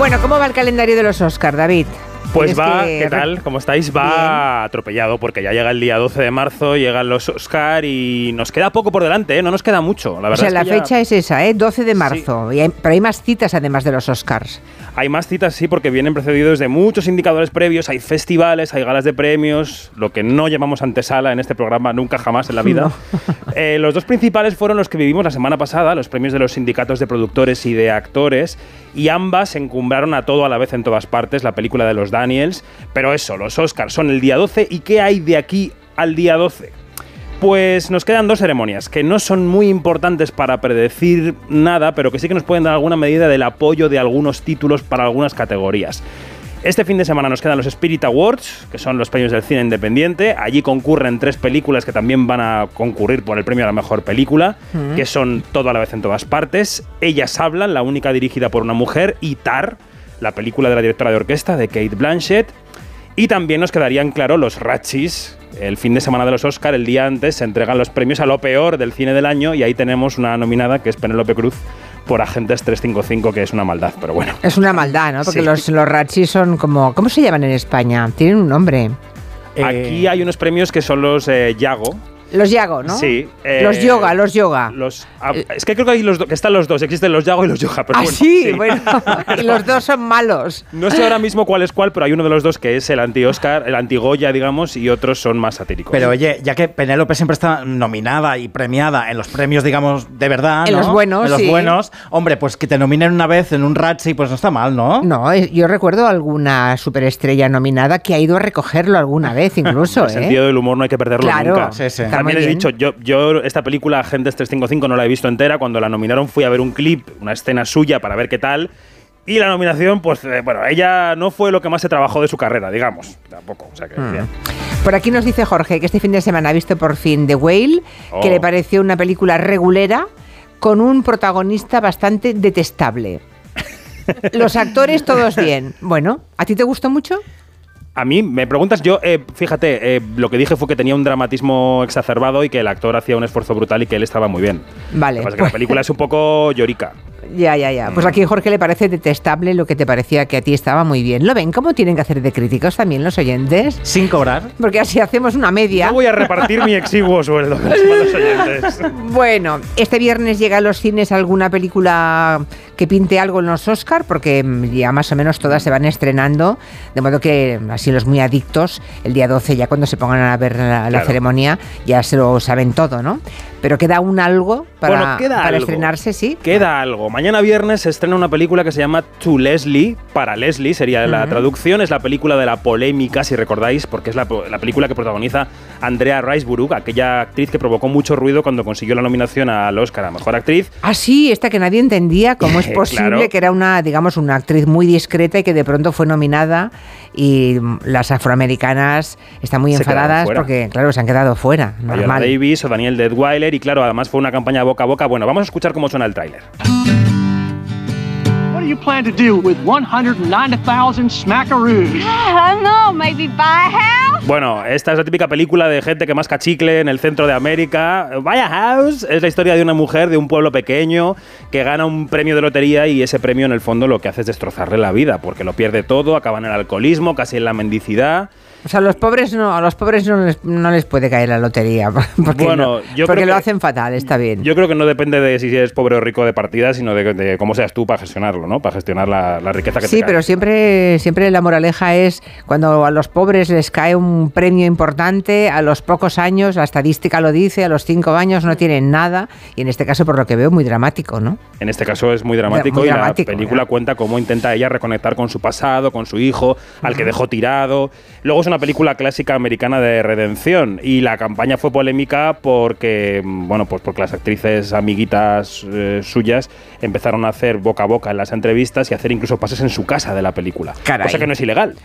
Bueno, ¿cómo va el calendario de los Oscar, David? Pues va, que ¿qué tal? ¿Cómo estáis? Va atropellado porque ya llega el día 12 de marzo, llegan los Oscar y nos queda poco por delante, ¿eh? No nos queda mucho, la O verdad. sea, es la que ya fecha es esa, ¿eh? 12 de marzo. Y hay- pero hay más citas además de los Oscars. Hay más citas, sí, porque vienen precedidos de muchos indicadores previos, hay festivales, hay galas de premios, lo que no llamamos antesala en este programa nunca jamás en la vida. Eh, los dos principales fueron los que vivimos la semana pasada, los premios de los sindicatos de productores y de actores, y ambas encumbraron a todo a la vez en todas partes, la película de los Daniels, pero eso, los Oscars son el día 12, ¿y qué hay de aquí al día 12? Pues nos quedan dos ceremonias que no son muy importantes para predecir nada, pero que sí que nos pueden dar alguna medida del apoyo de algunos títulos para algunas categorías. Este fin de semana nos quedan los Spirit Awards, que son los premios del cine independiente. Allí concurren tres películas que también van a concurrir por el premio a la mejor película, que son todo a la vez en todas partes. Ellas hablan, la única dirigida por una mujer, y Tar, la película de la directora de orquesta de Kate Blanchett. Y también nos quedarían claro los Ratchis. El fin de semana de los Oscar, el día antes, se entregan los premios a lo peor del cine del año y ahí tenemos una nominada que es Penélope Cruz por Agentes 355, que es una maldad, pero bueno. Es una maldad, ¿no? Porque Sí. los, los Ratchis son como... ¿Cómo se llaman en España? Tienen un nombre. Eh, Aquí hay unos premios que son los eh, Yago. Los Yago, ¿no? Sí. eh, Los yoga, los yoga. Los, ah, es que creo que, hay los que están los dos, existen los Yago y los Yoga. Pero ah, bueno, sí, bueno. y los dos son malos. No sé ahora mismo cuál es cuál, pero hay uno de los dos que es el anti-Oscar, el anti-Goya, digamos, y otros son más satíricos. Pero oye, ya que Penélope siempre está nominada y premiada en los premios, digamos, de verdad. En ¿no? los buenos, En los sí. buenos. Hombre, pues que te nominen una vez en un Ratzi, pues no está mal, ¿no? No, eh, yo recuerdo alguna superestrella nominada que ha ido a recogerlo alguna vez incluso, el ¿eh? sentido del humor no hay que perderlo Claro, nunca. Sí, sí. También he dicho, yo, yo esta película Agentes 355 no la he visto entera. Cuando la nominaron fui a ver un clip, una escena suya para ver qué tal. Y la nominación, pues eh, bueno, ella no fue lo que más se trabajó de su carrera, digamos. Tampoco, o sea que bien. Por aquí nos dice Jorge que este fin de semana ha visto por fin The Whale, que Oh. le pareció una película regulera con un protagonista bastante detestable. Los actores todos bien. Bueno, ¿a ti te gustó mucho? A mí, me preguntas, yo, eh, fíjate, eh, lo que dije fue que tenía un dramatismo exacerbado y que el actor hacía un esfuerzo brutal y que él estaba muy bien. Vale. Lo que pasa es que la película es un poco llorica. Ya, ya, ya. Pues aquí a Jorge le parece detestable lo que te parecía que a ti estaba muy bien. ¿Lo ven cómo tienen que hacer de críticos también los oyentes? Sin cobrar. Porque así hacemos una media. Yo voy a repartir mi exiguo sueldo los oyentes. Bueno, este viernes llega a los cines alguna película que pinte algo en los Oscar, porque mm, ya más o menos todas se van estrenando, de modo que mm, así los muy adictos, el día 12 ya cuando se pongan a ver la, la Claro. ceremonia, ya se lo saben todo, ¿no? Pero queda un algo para, Bueno, queda para algo. estrenarse, sí. Queda algo. Mañana viernes se estrena una película que se llama To Leslie, para Leslie sería la traducción. Es la película de la polémica, si recordáis, porque es la, la película que protagoniza Andrea Riseborough, aquella actriz que provocó mucho ruido cuando consiguió la nominación al Oscar a Mejor Actriz. Ah, sí, esta que nadie entendía cómo es posible Claro. que era una, digamos, una actriz muy discreta y que de pronto fue nominada y las afroamericanas están muy Se enfadadas porque, claro, se han quedado fuera. Normal. Davis o Daniel Deadweiler y claro, además fue una campaña boca a boca. Bueno, vamos a escuchar cómo suena el tráiler. What do you plan to do with 190,000 smackaroos? I don't know, maybe buy a house? Bueno, esta es la típica película de gente que masca chicle en el centro de América. Vaya House es la historia de una mujer de un pueblo pequeño que gana un premio de lotería y ese premio en el fondo lo que hace es destrozarle la vida porque lo pierde todo, acaba en el alcoholismo, casi en la mendicidad. O sea, a los pobres no, a los pobres no les, no les puede caer la lotería. Porque, Bueno, no- yo porque creo lo que- hacen fatal, está bien. Yo creo que no depende de si eres pobre o rico de partida, sino de, de cómo seas tú para gestionarlo, ¿no? Para gestionar la, la riqueza que te Sí, cae. pero siempre, siempre la moraleja es cuando a los pobres les cae un premio importante, a los pocos años, la estadística lo dice, a los cinco años no tienen nada, y en este caso, por lo que veo, muy dramático, ¿no? En este caso es muy dramático Muy y la película cuenta cómo intenta ella reconectar con su pasado, con su hijo, al que dejó tirado. Luego es una película clásica americana de redención y la campaña fue polémica porque, mm, bueno, pues porque las actrices amiguitas eh, suyas empezaron a hacer boca a boca en las entrevistas y hacer incluso pases en su casa de la película. Caray. Cosa que no es ilegal.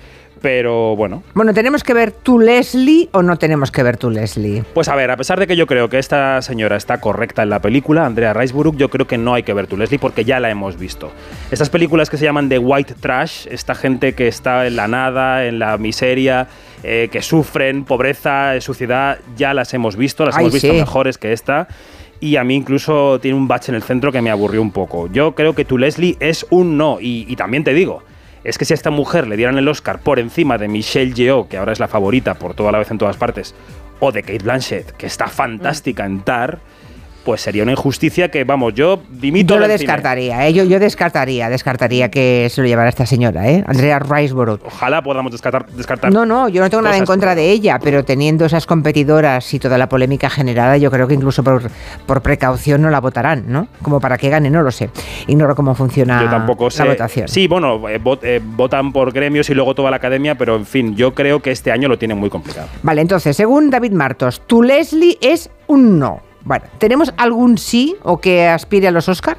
Pero bueno, Bueno, ¿tenemos que ver tu Leslie o no tenemos que ver tu Leslie? Pues a ver, a pesar de que yo creo que esta señora está correcta en la película, Andrea Riseborough, yo creo que no hay que ver tu Leslie porque ya la hemos visto. Estas películas que se llaman de white trash, esta gente que está en la nada, en la miseria, eh, que sufren pobreza, eh, suciedad, ya las hemos visto, las Ay, hemos visto sí. mejores que esta. y a mí incluso tiene un bache en el centro que me aburrió un poco. Yo creo que tu Leslie es un no y, y también te digo, es que si a esta mujer le dieran el Oscar por encima de Michelle Yeoh, que ahora es la favorita por toda la vez en todas partes, o de Kate Blanchett, que está fantástica en Tar, pues sería una injusticia que, vamos, yo dimito Yo lo descartaría, ¿eh? yo, yo descartaría, descartaría que se lo llevara esta señora, ¿eh? Andrea Riseborough. Ojalá podamos descartar. descartar No, no, yo no tengo nada en contra de ella, pero teniendo esas competidoras y toda la polémica generada, yo creo que incluso por, por precaución no la votarán, ¿no? Como para que gane, no lo sé. Ignoro cómo funciona Yo tampoco sé. la votación. Sí, bueno, eh, vot- eh, votan por gremios y luego toda la academia, pero en fin, yo creo que este año lo tienen muy complicado. Vale, entonces, según David Martos, tu Leslie es un no. Bueno, ¿tenemos algún sí o que aspire a los Oscar?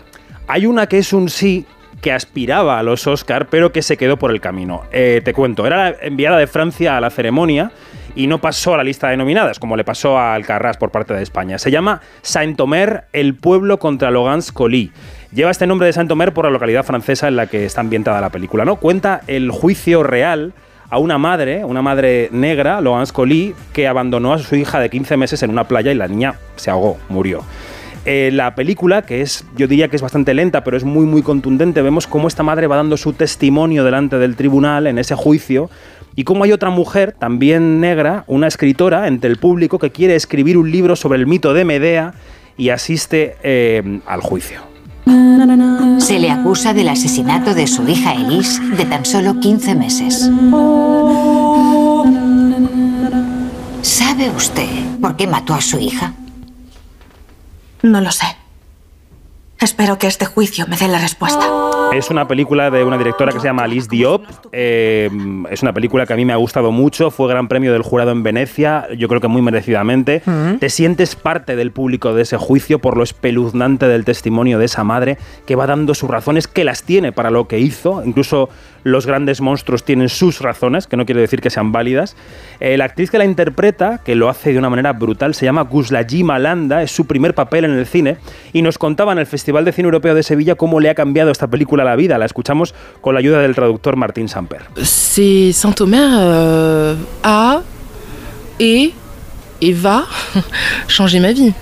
Hay una que es un sí que aspiraba a los Oscar, pero que se quedó por el camino. Eh, te cuento, era la enviada de Francia a la ceremonia y no pasó a la lista de nominadas, como le pasó a Alcarrás por parte de España. Se llama Saint-Omer, el pueblo contra Logans Colly. Lleva este nombre de Saint-Omer por la localidad francesa en la que está ambientada la película. ¿no? Cuenta el juicio real a una madre, una madre negra, Logans Colly, que abandonó a su hija de 15 meses en una playa y la niña se ahogó, murió. Eh, la película, que es, yo diría que es bastante lenta, pero es muy, muy contundente, vemos cómo esta madre va dando su testimonio delante del tribunal en ese juicio y cómo hay otra mujer, también negra, una escritora entre el público que quiere escribir un libro sobre el mito de Medea y asiste eh, al juicio. Se le acusa del asesinato de su hija Elise de tan solo 15 meses. Usted por qué mató a su hija? No lo sé. Espero que este juicio me dé la respuesta. Es una película de una directora que se llama Alice Diop. Eh, es una película que a mí me ha gustado mucho. Fue gran premio del jurado en Venecia. Yo creo que muy merecidamente. Te sientes parte del público de ese juicio por lo espeluznante del testimonio de esa madre que va dando sus razones, que las tiene para lo que hizo. Incluso los grandes monstruos tienen sus razones, que no quiere decir que sean válidas. Eh, la actriz que la interpreta, que lo hace de una manera brutal, se llama Guslaji Malanda. Es su primer papel en el cine. Y nos contaba en el Festival de Cine Europeo de Sevilla cómo le ha cambiado esta película la vida. La escuchamos con la ayuda del traductor Martín Samper. C'est Saint-Omer euh, a et, et va changer ma vie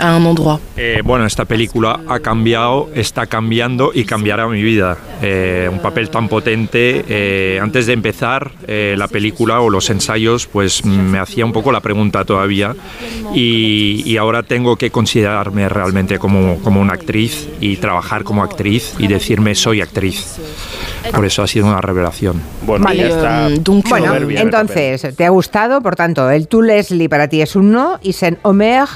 à un endroit. Eh, bueno, esta película ha cambiado, está cambiando y cambiará mi vida. Eh, un papel tan potente. eh, antes de empezar eh, la película o los ensayos, pues me hacía un poco la pregunta todavía y, y ahora tengo que considerarme realmente como, como una actriz y trabajar como actriz y decirme soy actriz. Por eso ha sido una revelación. Bueno, Vale. ya está. Euh, donc, Bueno, entonces, ¿te ha gustado? Por tanto, el tu Leslie para ti es un no y Saint Omer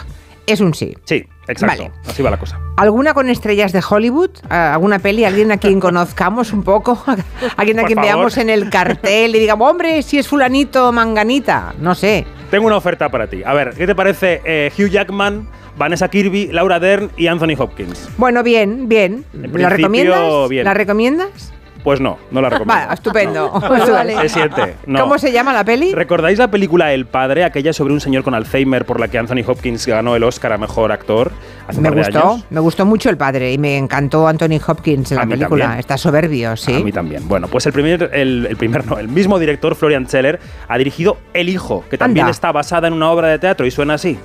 es un sí. Sí, exacto. Vale. Así va la cosa. ¿Alguna con estrellas de Hollywood? ¿A- ¿Alguna peli? ¿Alguien a quien conozcamos un poco? ¿Alguien a Por quien favor. veamos en el cartel y digamos, hombre, si es fulanito o manganita? No sé. Tengo una oferta para ti. A ver, ¿qué te parece eh, Hugh Jackman, Vanessa Kirby, Laura Dern y Anthony Hopkins? Bueno, bien, bien. En ¿La recomiendas? bien. ¿La recomiendas? Pues no, no la recomiendo. Vale, estupendo. Se siente. No. ¿Cómo se llama la peli? ¿Recordáis la película El Padre, aquella sobre un señor con Alzheimer por la que Anthony Hopkins ganó el Oscar a Mejor Actor hace un Me par de gustó, años? me gustó mucho el padre y me encantó Anthony Hopkins en A la película. también. Está soberbio, sí. A mí también. Bueno, pues el primer, el, el primer no, el mismo director, Florian Zeller, ha dirigido El Hijo, que también Anda. está basada en una obra de teatro y suena así.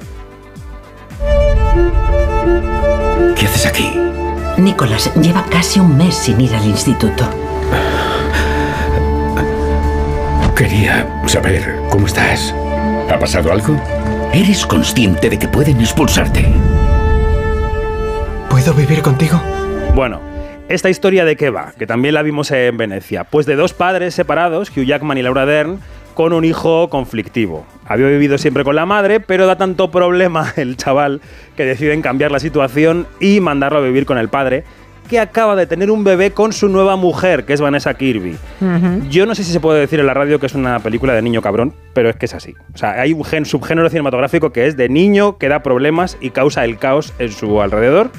¿Qué haces aquí? Nicolás lleva casi un mes sin ir al instituto. Quería saber cómo estás. ¿Ha pasado algo? ¿Eres consciente de que pueden expulsarte? ¿Puedo vivir contigo? Bueno, ¿esta historia de qué va? Que también la vimos en Venecia. Pues de dos padres separados, Hugh Jackman y Laura Dern, con un hijo conflictivo. Había vivido siempre con la madre, pero da tanto problema el chaval que deciden cambiar la situación y mandarlo a vivir con el padre, que acaba de tener un bebé con su nueva mujer, que es Vanessa Kirby. Yo no sé si se puede decir en la radio que es una película de niño cabrón, pero es que es así. O sea, hay un gen, subgénero cinematográfico que es de niño que da problemas y causa el caos en su alrededor.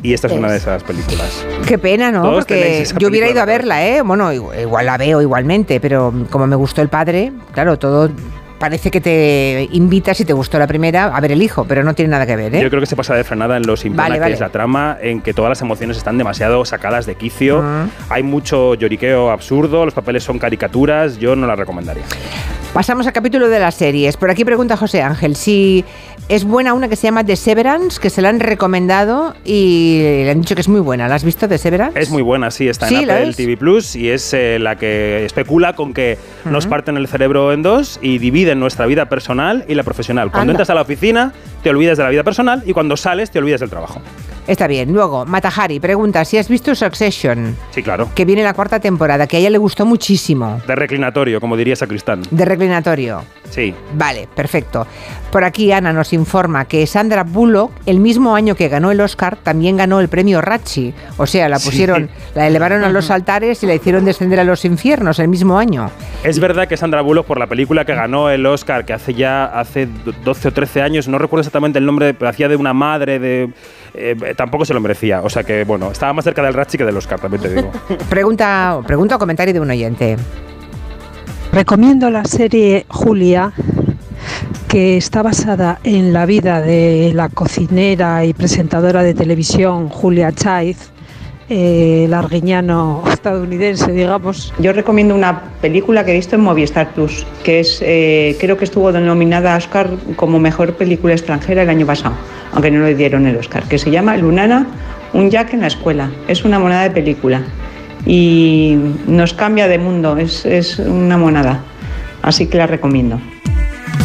Y esta es, una de esas películas. Qué pena, ¿no? Todos Porque yo hubiera ido a verla, ¿eh? Bueno, igual la veo igualmente, pero como me gustó el padre, claro, todo parece que te invita, si te gustó la primera, a ver el hijo, pero no tiene nada que ver, ¿eh? Yo creo que se pasa de frenada en lo simplona Vale, que vale. es la trama, en que todas las emociones están demasiado sacadas de quicio. Ah. Hay mucho lloriqueo absurdo, los papeles son caricaturas, yo no la recomendaría. Pasamos al capítulo de las series. Por aquí pregunta José Ángel si es buena una que se llama The Severance, que se la han recomendado y le han dicho que es muy buena. ¿La has visto, The Severance? Es muy buena, sí, está Sí, en ¿la Apple? TV Plus y es eh, la que especula con que nos parten el cerebro en dos y dividen nuestra vida personal y la profesional. Cuando Anda. entras a la oficina, te olvidas de la vida personal y cuando sales, te olvidas del trabajo. Está bien. Luego, Matahari pregunta si has visto Succession, Sí, claro. que viene la cuarta temporada, que a ella le gustó muchísimo. De reclinatorio, como diría Sacristán. De reclinatorio. Sí. Vale, perfecto. Por aquí Ana nos informa que Sandra Bullock, el mismo año que ganó el Oscar, también ganó el premio Ratchi. O sea, la Sí. pusieron, la elevaron a los altares y la hicieron descender a los infiernos el mismo año. Es verdad que Sandra Bullock, por la película que ganó el Oscar, que hace ya hace 12 o 13 años, no recuerdo exactamente el nombre, pero hacía de una madre, de eh, tampoco se lo merecía. O sea que, bueno, estaba más cerca del Ratchi que del Oscar, también te digo. Pregunta, pregunta o comentario de un oyente. Recomiendo la serie Julia, que está basada en la vida de la cocinera y presentadora de televisión Julia Child, eh, larguiñano estadounidense, digamos. Yo recomiendo una película que he visto en Movistar Plus, que es, eh, creo que estuvo nominada a Oscar como mejor película extranjera el año pasado, aunque no le dieron el Oscar, que se llama Lunana, un Jack en la escuela. Es una monada de película y nos cambia de mundo, es, es una monada. Así que la recomiendo.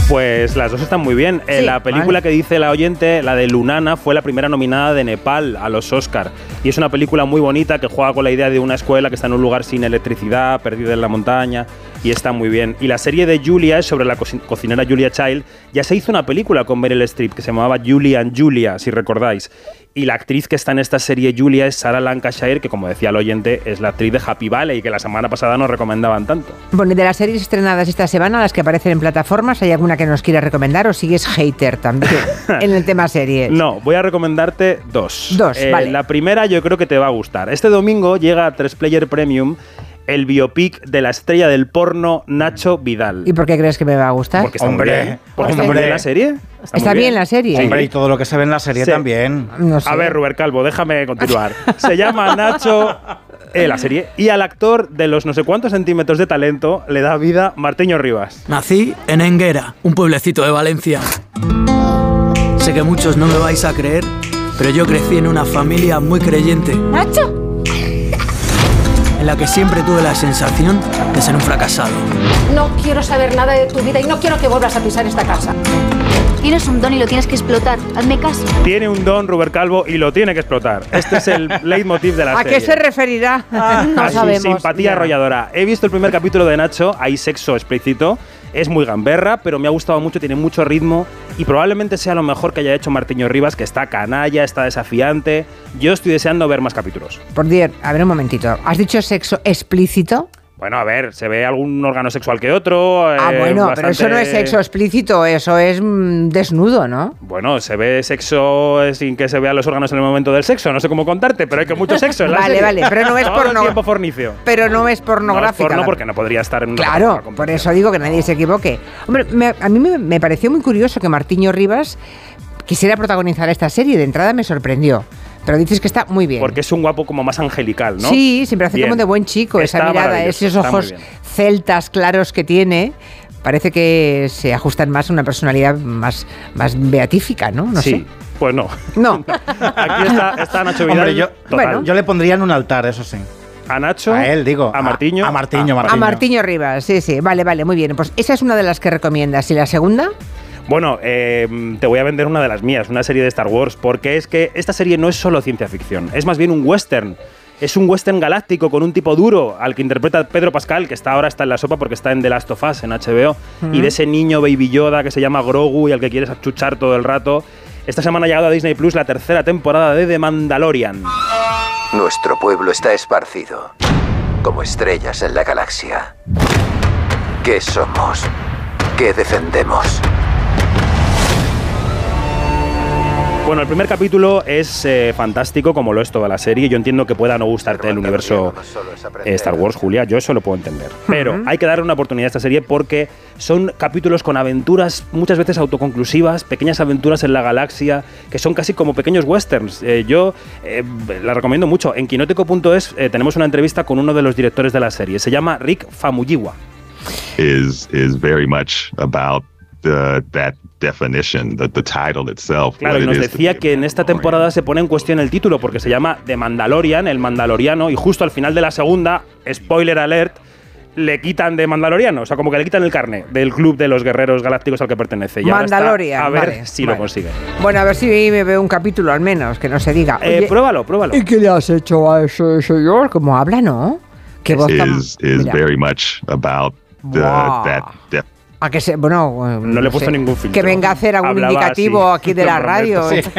Pues las dos están muy bien. Eh, la película que dice la oyente, la de Lunana, fue la primera nominada de Nepal a los Oscar. Y es una película muy bonita que juega con la idea de una escuela que está en un lugar sin electricidad, perdida en la montaña, y está muy bien. Y la serie de Julia es sobre la co- cocinera Julia Child. Ya se hizo una película con Meryl Streep que se llamaba Julia and Julia, si recordáis. Y la actriz que está en esta serie Julia es Sarah Lancashire, que como decía el oyente, es la actriz de Happy Valley, que la semana pasada nos recomendaban tanto. Bueno, y de las series estrenadas esta semana, las que aparecen en plataformas, ¿hay alguna que nos quiera recomendar o sigues hater también en el tema series? No, voy a recomendarte dos. Eh, Dos, vale. La primera yo creo que te va a gustar. Este domingo llega a 3Player Premium el biopic de la estrella del porno Nacho Vidal. ¿Y por qué crees que me va a gustar? Porque está Hombre, muy bien. Porque está bien la serie. Está muy bien la serie. Sí. Hombre, y todo lo que se ve en la serie Sí. también. No sé. A ver, Ruber Calvo, déjame continuar. Se llama Nacho eh, la serie y al actor de los no sé cuántos centímetros de talento le da vida Martiño Rivas. Nací en Enguera, un pueblecito de Valencia. Sé que muchos no me vais a creer, pero yo crecí en una familia muy creyente, ¿Nacho? En la que siempre tuve la sensación de ser un fracasado. No quiero saber nada de tu vida y no quiero que vuelvas a pisar esta casa. Tienes un don y lo tienes que explotar. Hazme caso. Tiene un don Ruber Calvo y lo tiene que explotar. Este es el leitmotiv de la ¿A serie. qué se referirá? a su simpatía arrolladora. He visto el primer capítulo de Nacho, hay sexo explícito. Es muy gamberra, pero me ha gustado mucho, tiene mucho ritmo y probablemente sea lo mejor que haya hecho Martiño Rivas, que está canalla, está desafiante. Yo estoy deseando ver más capítulos. Por Dios, a ver un momentito. ¿Has dicho sexo explícito? Bueno, a ver, se ve algún órgano sexual que otro. ah, eh, bueno, pero eso no es sexo explícito, eso es mm, desnudo, ¿no? Bueno, se ve sexo eh, sin que se vean los órganos en el momento del sexo. No sé cómo contarte, pero hay que mucho sexo en la Vale, serie. vale, pero no es porno- tiempo fornicio. Pero no es No es pornográfica. porno porque no podría estar en Claro, por eso digo que nadie se equivoque. Hombre, me- a mí me, me pareció muy curioso que Martiño Rivas quisiera protagonizar esta serie. De entrada me sorprendió. Pero dices que está muy bien. Porque es un guapo como más angelical, ¿no? Sí, siempre hace Bien. como de buen chico, esa mirada, esos ojos celtas claros que tiene. Parece que se ajustan más a una personalidad más, más beatífica, ¿no? No sí, sé. pues no. No. Aquí está, está Nacho Vidal. Hombre, yo, total. yo le pondría en un altar, eso sí. a Nacho. A él, digo. A Martiño. A, Martiño, Ah, A Martiño Rivas, sí, sí. Vale, vale, muy bien. Pues esa es una de las que recomiendas. ¿Y la segunda? Bueno, eh, te voy a vender una de las mías, una serie de Star Wars, porque es que esta serie no es solo ciencia ficción, es más bien un western. Es un western galáctico con un tipo duro al que interpreta Pedro Pascal, que está ahora está en la sopa porque está en The Last of Us en HBO, y de ese niño Baby Yoda que se llama Grogu y al que quieres achuchar todo el rato. Esta semana ha llegado a Disney Plus la tercera temporada de The Mandalorian. Nuestro pueblo está esparcido, como estrellas en la galaxia. ¿Qué somos? ¿Qué defendemos? Bueno, el primer capítulo es eh, fantástico, como lo es toda la serie. Yo entiendo que pueda no gustarte el universo eh, Star Wars, Julia. Yo eso lo puedo entender. Pero hay que darle una oportunidad a esta serie porque son capítulos con aventuras muchas veces autoconclusivas, pequeñas aventuras en la galaxia, que son casi como pequeños westerns. Eh, yo eh, la recomiendo mucho. En quinótico.es eh, tenemos una entrevista con uno de los directores de la serie. Se llama Rick Famuyiwa. is is very much about the, that definition, the, the title itself. Claro, y it nos decía que en esta temporada se pone en cuestión el título porque se llama The Mandalorian, el Mandaloriano, y justo al final de la segunda, spoiler alert, le quitan de Mandaloriano, o sea, como que le quitan el carne del club de los guerreros galácticos al que pertenece. Y ahora está Mandalorian, a ver vale, si vale. lo consigue. Bueno, a ver si me veo un capítulo al menos, que no se diga. Eh, Oye, pruébalo, pruébalo. ¿Y qué le has hecho a ese señor? ¿Cómo habla, no? Qué voz tan... is is very much about the, Wow. that def- A que se, bueno, No le he puesto ningún filtro. Que venga a hacer algún Hablaba indicativo así, aquí de la radio prometo.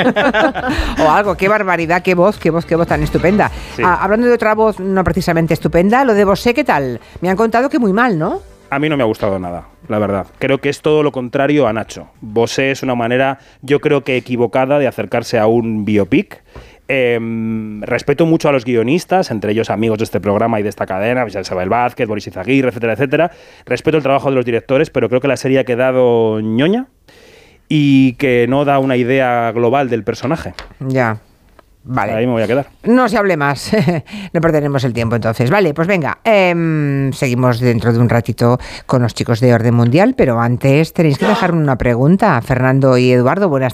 o algo. Qué barbaridad, qué voz, qué voz, qué voz tan estupenda. Sí. Ah, hablando de otra voz no precisamente estupenda, lo de Bosé, ¿qué tal? Me han contado que muy mal, ¿no? A mí no me ha gustado nada, la verdad. Creo que es todo lo contrario a Nacho. Bosé es una manera, yo creo que equivocada, de acercarse a un biopic. Em, respeto mucho a los guionistas, entre ellos amigos de este programa y de esta cadena, pues Isabel Vázquez, Boris Izaguirre, etcétera, etcétera. Respeto el trabajo de los directores, pero creo que la serie ha quedado ñoña y que no da una idea global del personaje. Ya. Vale. Ahí me voy a quedar. No se hable más, no perderemos el tiempo entonces. Vale, pues venga, em, seguimos dentro de un ratito con los chicos de Orden Mundial, pero antes tenéis que dejarme una pregunta. Fernando y Eduardo, buenas